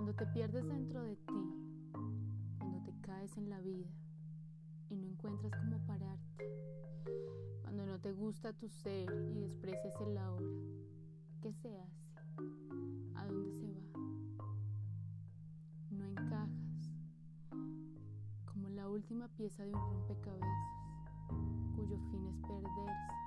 Cuando te pierdes dentro de ti, cuando te caes en la vida y no encuentras cómo pararte, cuando no te gusta tu ser y desprecias el ahora, ¿qué se hace? ¿A dónde se va? No encajas, como la última pieza de un rompecabezas, cuyo fin es perderse